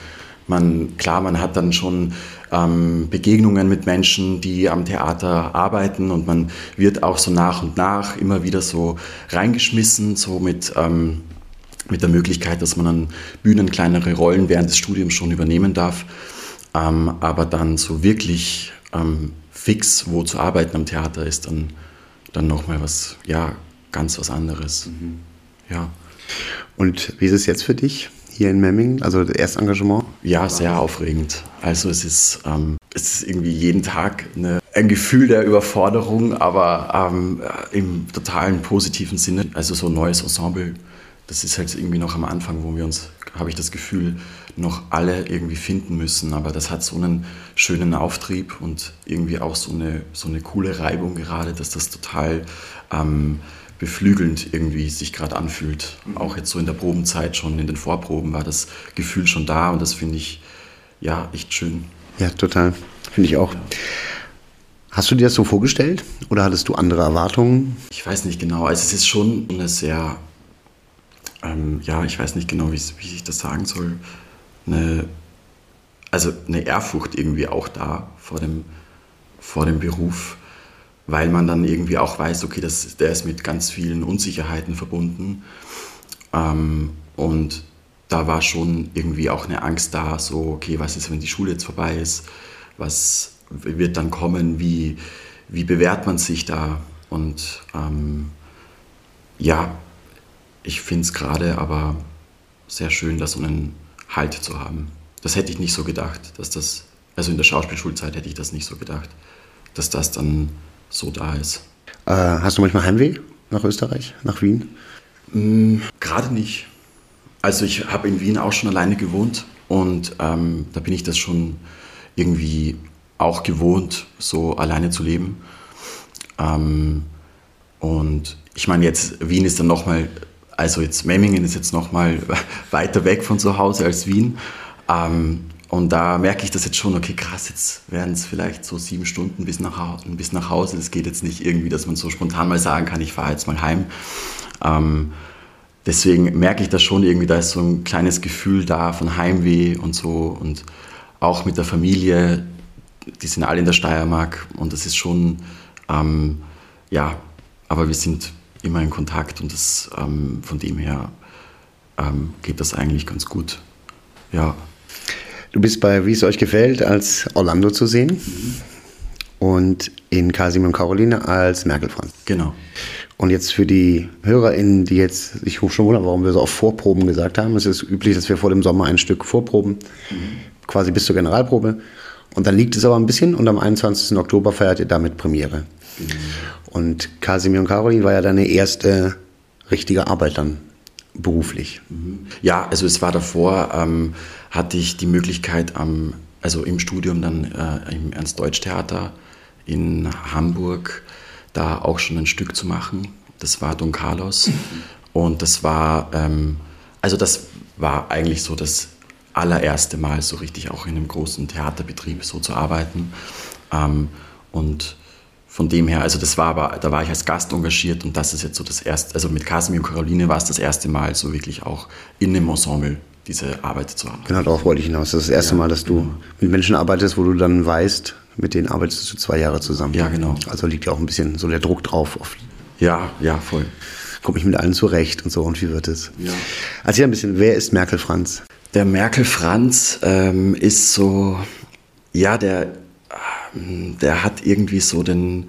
Man, klar, man hat dann schon ähm, Begegnungen mit Menschen, die am Theater arbeiten und man wird auch so nach und nach immer wieder so reingeschmissen, so mit, ähm, mit der Möglichkeit, dass man an Bühnen kleinere Rollen während des Studiums schon übernehmen darf. Ähm, aber dann so wirklich ähm, fix wo zu arbeiten am Theater ist dann, dann nochmal was, ja, ganz was anderes. Mhm. Ja. Und wie ist es jetzt für dich? hier in Memmingen, also das Erstengagement? Ja, sehr aufregend. Also es ist, ähm, es ist irgendwie jeden Tag eine, ein Gefühl der Überforderung, aber ähm, im totalen positiven Sinne. Also so ein neues Ensemble, das ist halt irgendwie noch am Anfang, wo wir uns, habe ich das Gefühl, noch alle irgendwie finden müssen. Aber das hat so einen schönen Auftrieb und irgendwie auch so eine, so eine coole Reibung gerade, dass das total... Ähm, beflügelnd irgendwie sich gerade anfühlt. Mhm. Auch jetzt so in der Probenzeit schon, in den Vorproben war das Gefühl schon da und das finde ich ja echt schön. Ja, total. Finde ich auch. Hast du dir das so vorgestellt oder hattest du andere Erwartungen? Ich weiß nicht genau. Also es ist schon eine sehr, ähm, ja, ich weiß nicht genau, wie, wie ich das sagen soll. Eine, also eine Ehrfurcht irgendwie auch da vor dem, vor dem Beruf weil man dann irgendwie auch weiß, okay, das, der ist mit ganz vielen Unsicherheiten verbunden. Ähm, und da war schon irgendwie auch eine Angst da, so, okay, was ist, wenn die Schule jetzt vorbei ist? Was wird dann kommen? Wie, wie bewährt man sich da? Und ähm, ja, ich finde es gerade aber sehr schön, da so einen Halt zu haben. Das hätte ich nicht so gedacht, dass das, also in der Schauspielschulzeit hätte ich das nicht so gedacht, dass das dann so da ist. Äh, hast du manchmal Heimweh nach Österreich, nach Wien? Mm, Gerade nicht. Also ich habe in Wien auch schon alleine gewohnt und ähm, da bin ich das schon irgendwie auch gewohnt, so alleine zu leben. Ähm, und ich meine jetzt, Wien ist dann nochmal, also jetzt Memmingen ist jetzt nochmal <laughs> weiter weg von zu Hause als Wien. Ähm, und da merke ich das jetzt schon, okay, krass, jetzt werden es vielleicht so sieben Stunden bis nach, bis nach Hause. Es geht jetzt nicht irgendwie, dass man so spontan mal sagen kann, ich fahre jetzt mal heim. Ähm, deswegen merke ich das schon irgendwie, da ist so ein kleines Gefühl da von Heimweh und so. Und auch mit der Familie, die sind alle in der Steiermark und das ist schon, ähm, ja, aber wir sind immer in Kontakt und das, ähm, von dem her ähm, geht das eigentlich ganz gut. Ja. Du bist bei Wie es euch gefällt als Orlando zu sehen mhm. und in Kasim und Caroline als Merkel Franz. Genau. Und jetzt für die HörerInnen, die jetzt sich schon wundern, warum wir so auf Vorproben gesagt haben. Es ist üblich, dass wir vor dem Sommer ein Stück vorproben, mhm. quasi bis zur Generalprobe. Und dann liegt es aber ein bisschen und am 21. Oktober feiert ihr damit Premiere. Mhm. Und Kasimir und Caroline war ja deine erste richtige Arbeit dann beruflich? Ja, also es war davor, ähm, hatte ich die Möglichkeit, am, also im Studium dann äh, im Ernst-Deutsch-Theater in Hamburg da auch schon ein Stück zu machen. Das war Don Carlos. Und das war, ähm, also das war eigentlich so das allererste Mal so richtig auch in einem großen Theaterbetrieb so zu arbeiten. Ähm, und von dem her, also das war aber, da war ich als Gast engagiert und das ist jetzt so das erste, also mit Casimir und Caroline war es das erste Mal so wirklich auch in einem Ensemble diese Arbeit zu haben. Genau, darauf wollte ich hinaus. Das ist das erste ja, Mal, dass du genau. mit Menschen arbeitest, wo du dann weißt, mit denen arbeitest du zwei Jahre zusammen. Ja, genau. Also liegt ja auch ein bisschen so der Druck drauf. ja, ja, voll. Komme ich mit allen zurecht und so und wie wird es? Ja. Erzähl ein bisschen, wer ist Merkel Franz? Der Merkel Franz ähm, ist so, ja, der der hat irgendwie so den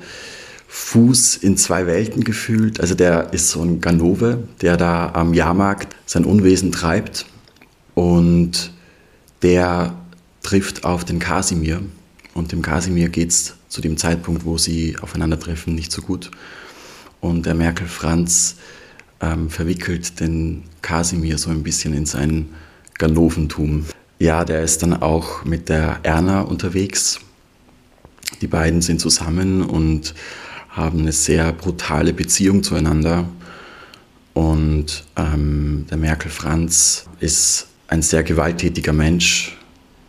Fuß in zwei Welten gefühlt. Also der ist so ein Ganove, der da am Jahrmarkt sein Unwesen treibt und der trifft auf den Kasimir und dem Kasimir geht es zu dem Zeitpunkt, wo sie aufeinandertreffen, nicht so gut. Und der Merkel Franz ähm, verwickelt den Kasimir so ein bisschen in sein Ganoventum. Ja, der ist dann auch mit der Erna unterwegs die beiden sind zusammen und haben eine sehr brutale Beziehung zueinander. Und ähm, der Merkel Franz ist ein sehr gewalttätiger Mensch,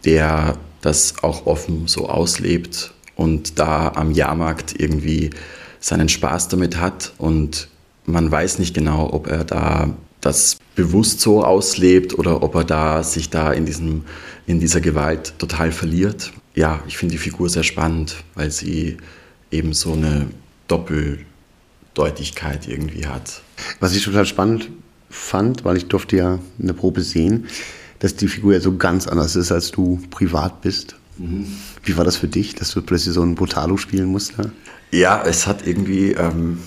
der das auch offen so auslebt und da am Jahrmarkt irgendwie seinen Spaß damit hat und man weiß nicht genau, ob er da das bewusst so auslebt oder ob er da sich da in, diesem, in dieser Gewalt total verliert. Ja, ich finde die Figur sehr spannend, weil sie eben so eine Doppeldeutigkeit irgendwie hat. Was ich total spannend fand, weil ich durfte ja eine Probe sehen, dass die Figur ja so ganz anders ist, als du privat bist. Mhm. Wie war das für dich, dass du plötzlich so ein Brutalo spielen musst? Ja, es hat irgendwie, ähm,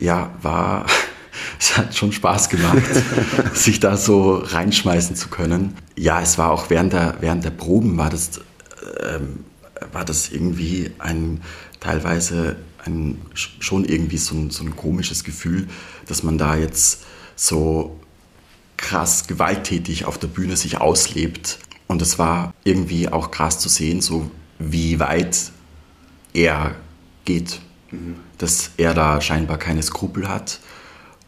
ja, war, <laughs> es hat schon Spaß gemacht, <laughs> sich da so reinschmeißen zu können. Ja, es war auch während der, während der Proben war das, ähm, war das irgendwie ein teilweise ein, schon irgendwie so ein, so ein komisches Gefühl, dass man da jetzt so krass gewalttätig auf der Bühne sich auslebt. Und es war irgendwie auch krass zu sehen, so wie weit er geht. Mhm. Dass er da scheinbar keine Skrupel hat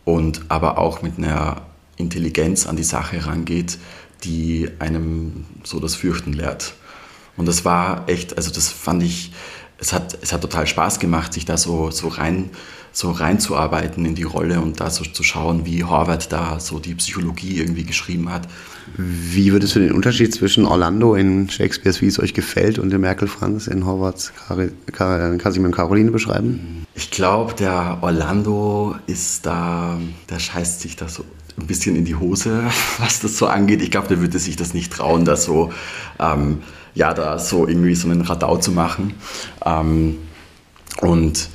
und aber auch mit einer Intelligenz an die Sache rangeht, die einem so das Fürchten lehrt. Und das war echt, also das fand ich, es hat, es hat total Spaß gemacht, sich da so, so rein so reinzuarbeiten in die Rolle und da so zu schauen, wie Horvath da so die Psychologie irgendwie geschrieben hat. Wie würdest du den Unterschied zwischen Orlando in Shakespeares Wie es euch gefällt und dem Merkel Franz in Horvaths Kasimir und Caroline beschreiben? Ich glaube, der Orlando ist da, der scheißt sich da so ein bisschen in die Hose, <laughs> was das so angeht. Ich glaube, der würde sich das nicht trauen, da so, ähm, ja, da so irgendwie so einen Radau zu machen. Ähm, und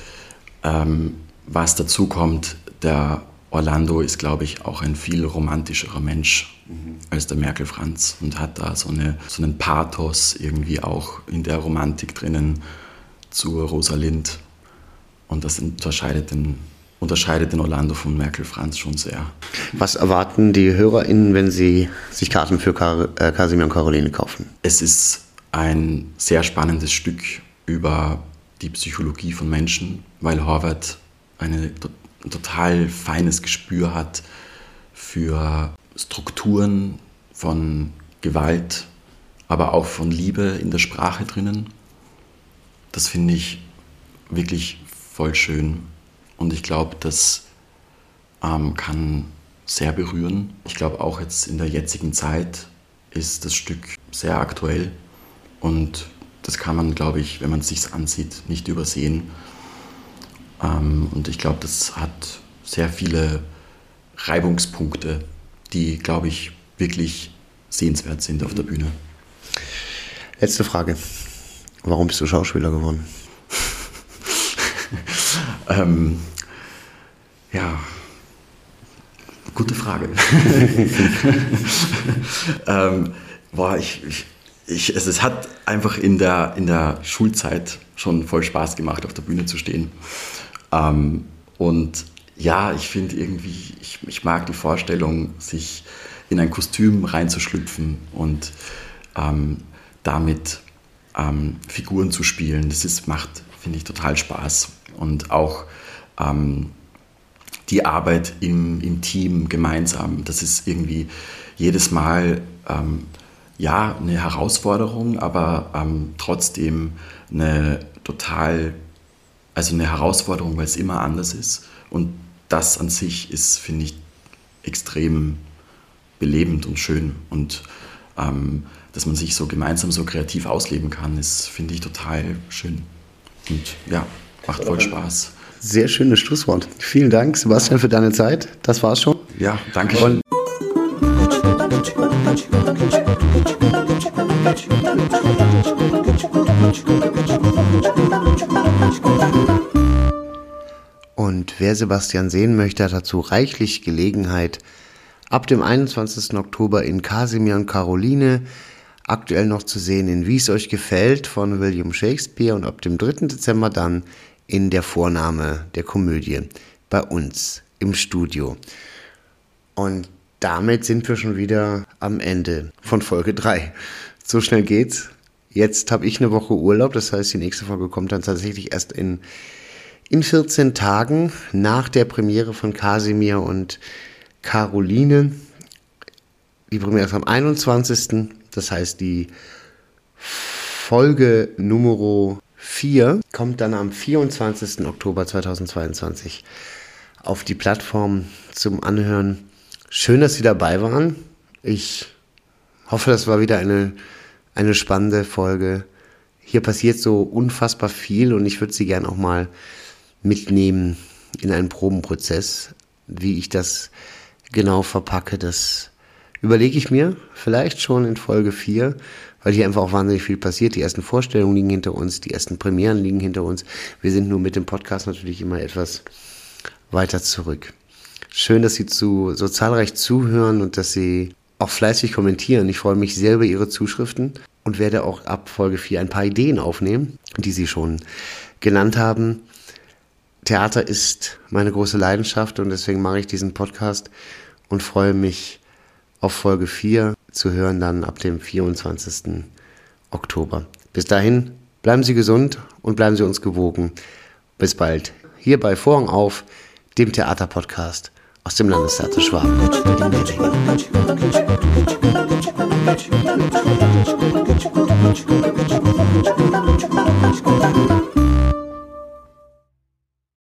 ähm, was dazu kommt, der Orlando ist, glaube ich, auch ein viel romantischerer Mensch mhm. als der Merkel Franz und hat da so, eine, so einen Pathos irgendwie auch in der Romantik drinnen zur Rosalind. Und das unterscheidet den, unterscheidet den Orlando von Merkel Franz schon sehr. Was erwarten die HörerInnen, wenn sie sich Karten für Kar äh, Kasimir und Caroline kaufen? Es ist ein sehr spannendes Stück über die Psychologie von Menschen, weil Horvath eine, ein total feines Gespür hat für Strukturen von Gewalt, aber auch von Liebe in der Sprache drinnen. Das finde ich wirklich voll schön und ich glaube, das ähm, kann sehr berühren. Ich glaube auch jetzt in der jetzigen Zeit ist das Stück sehr aktuell und das kann man, glaube ich, wenn man es sich ansieht, nicht übersehen. Ähm, und ich glaube, das hat sehr viele Reibungspunkte, die, glaube ich, wirklich sehenswert sind auf der Bühne. Letzte Frage. Warum bist du Schauspieler geworden? <laughs> ähm, ja, gute Frage. <laughs> ähm, boah, ich, ich, ich, es, es, hat einfach in der, in der Schulzeit schon voll Spaß gemacht, auf der Bühne zu stehen. Ähm, und ja, ich finde irgendwie, ich, ich, mag die Vorstellung, sich in ein Kostüm reinzuschlüpfen und ähm, damit ähm, Figuren zu spielen. Das ist, macht, finde ich, total Spaß. Und auch ähm, die Arbeit im, im Team gemeinsam, das ist irgendwie jedes Mal ähm, ja eine Herausforderung, aber ähm, trotzdem eine total also eine Herausforderung, weil es immer anders ist. Und das an sich ist, finde ich, extrem belebend und schön. Und ähm, dass man sich so gemeinsam so kreativ ausleben kann, ist, finde ich, total schön. Und ja, macht voll Spaß. Sehr schönes Schlusswort. Vielen Dank, Sebastian, für deine Zeit. Das war's schon. Ja, danke schön. Und wer Sebastian sehen möchte, hat dazu reichlich Gelegenheit. Ab dem 21. Oktober in Casimir und Caroline, aktuell noch zu sehen in Wie es euch gefällt von William Shakespeare und ab dem 3. Dezember dann in der Vorname der Komödie bei uns im Studio. Und damit sind wir schon wieder am Ende von Folge 3. So schnell geht's. Jetzt habe ich eine Woche Urlaub, das heißt, die nächste Folge kommt dann tatsächlich erst in, in 14 Tagen nach der Premiere von Kasimir und Caroline. Die Premiere ist am 21. Das heißt, die Folge Nummer 4 kommt dann am 24. Oktober 2022 auf die Plattform zum Anhören. Schön, dass Sie dabei waren. Ich hoffe, das war wieder eine, eine spannende Folge. Hier passiert so unfassbar viel und ich würde Sie gerne auch mal mitnehmen in einen Probenprozess. Wie ich das genau verpacke, das überlege ich mir vielleicht schon in Folge 4, weil hier einfach auch wahnsinnig viel passiert. Die ersten Vorstellungen liegen hinter uns, die ersten Premieren liegen hinter uns. Wir sind nur mit dem Podcast natürlich immer etwas weiter zurück. Schön, dass Sie zu, so zahlreich zuhören und dass Sie auch fleißig kommentieren. Ich freue mich sehr über Ihre Zuschriften und werde auch ab Folge 4 ein paar Ideen aufnehmen, die Sie schon genannt haben. Theater ist meine große Leidenschaft und deswegen mache ich diesen Podcast und freue mich auf Folge 4 zu hören dann ab dem 24. Oktober. Bis dahin, bleiben Sie gesund und bleiben Sie uns gewogen. Bis bald. Hier bei Vorhang auf, dem Theaterpodcast aus dem Landestheater Schwaben. <laughs>